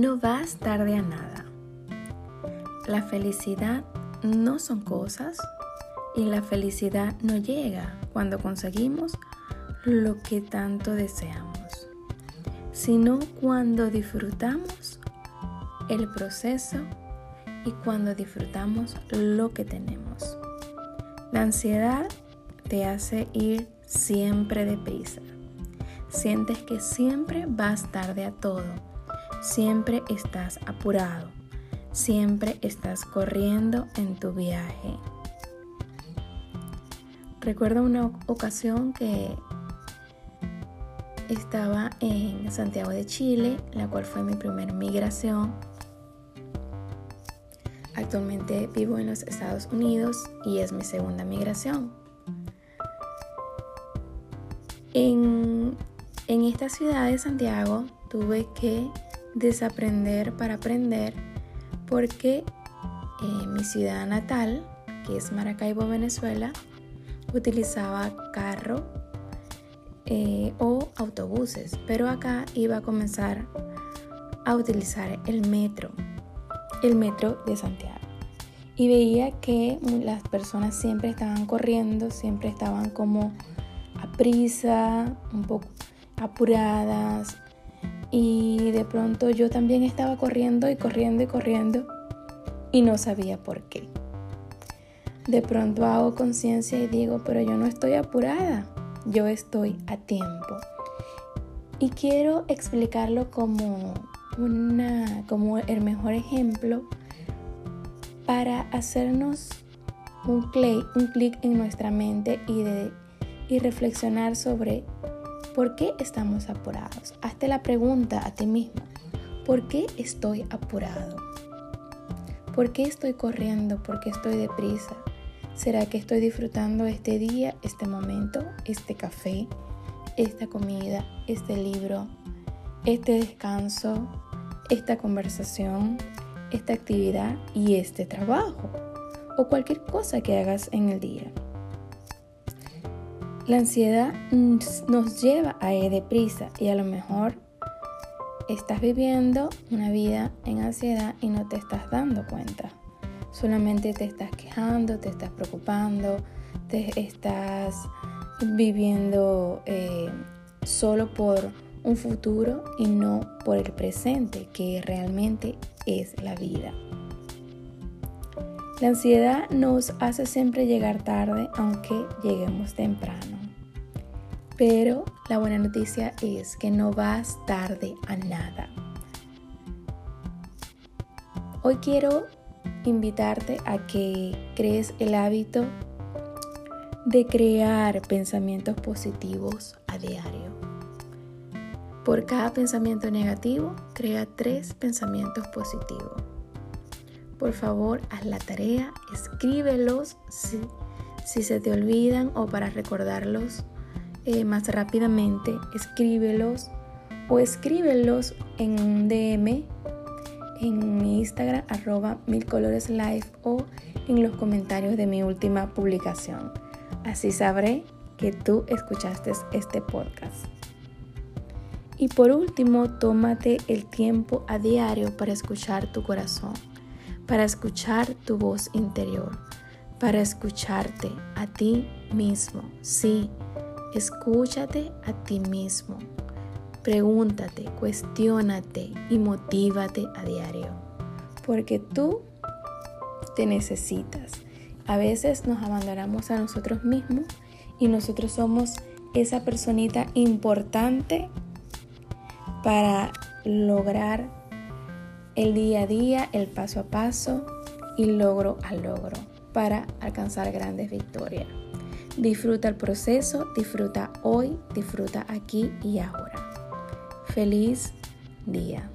No vas tarde a nada. La felicidad no son cosas y la felicidad no llega cuando conseguimos lo que tanto deseamos, sino cuando disfrutamos el proceso y cuando disfrutamos lo que tenemos. La ansiedad te hace ir siempre deprisa. Sientes que siempre vas tarde a todo. Siempre estás apurado. Siempre estás corriendo en tu viaje. Recuerdo una ocasión que estaba en Santiago de Chile, la cual fue mi primera migración Actualmente vivo en los Estados Unidos y es mi segunda migración. En, esta ciudad de Santiago tuve que desaprender para aprender porque eh, mi ciudad natal, que es Maracaibo, Venezuela, utilizaba carro eh, o autobuses, pero acá iba a comenzar a utilizar el metro el metro de Santiago. Y veía que las personas siempre estaban corriendo, siempre estaban como a prisa, un poco apuradas. Y de pronto yo también estaba corriendo y corriendo y corriendo y no sabía por qué. De pronto hago conciencia y digo, pero yo no estoy apurada, yo estoy a tiempo. Y quiero explicarlo como una, como el mejor ejemplo para hacernos un clic un en nuestra mente y, de, y reflexionar sobre por qué estamos apurados. Hazte la pregunta a ti mismo, ¿por qué estoy apurado? ¿Por qué estoy corriendo? ¿Por qué estoy deprisa? ¿Será que estoy disfrutando este día, este momento, este café, esta comida, este libro, este descanso, esta conversación, esta actividad y este trabajo o cualquier cosa que hagas en el día. La ansiedad nos lleva a ir deprisa y a lo mejor estás viviendo una vida en ansiedad y no te estás dando cuenta. Solamente te estás quejando, te estás preocupando, te estás viviendo eh, solo por un futuro y no por el presente que realmente es la vida. La ansiedad nos hace siempre llegar tarde aunque lleguemos temprano. Pero la buena noticia es que no vas tarde a nada. Hoy quiero invitarte a que crees el hábito de crear pensamientos positivos a diario. Por cada pensamiento negativo, crea tres pensamientos positivos. Por favor, haz la tarea, escríbelos si, se te olvidan o para recordarlos eh, más rápidamente, escríbelos o escríbelos en un DM en mi Instagram arroba milcoloreslife o en los comentarios de mi última publicación. Así sabré que tú escuchaste este podcast. Y por último, tómate el tiempo a diario para escuchar tu corazón, para escuchar tu voz interior, para escucharte a ti mismo. Sí, escúchate a ti mismo. Pregúntate, cuestiónate y motívate a diario. Porque tú te necesitas. A veces nos abandonamos a nosotros mismos y nosotros somos esa personita importante para lograr el día a día, el paso a paso y logro a logro para alcanzar grandes victorias. Disfruta el proceso, disfruta hoy, disfruta aquí y ahora. Feliz día.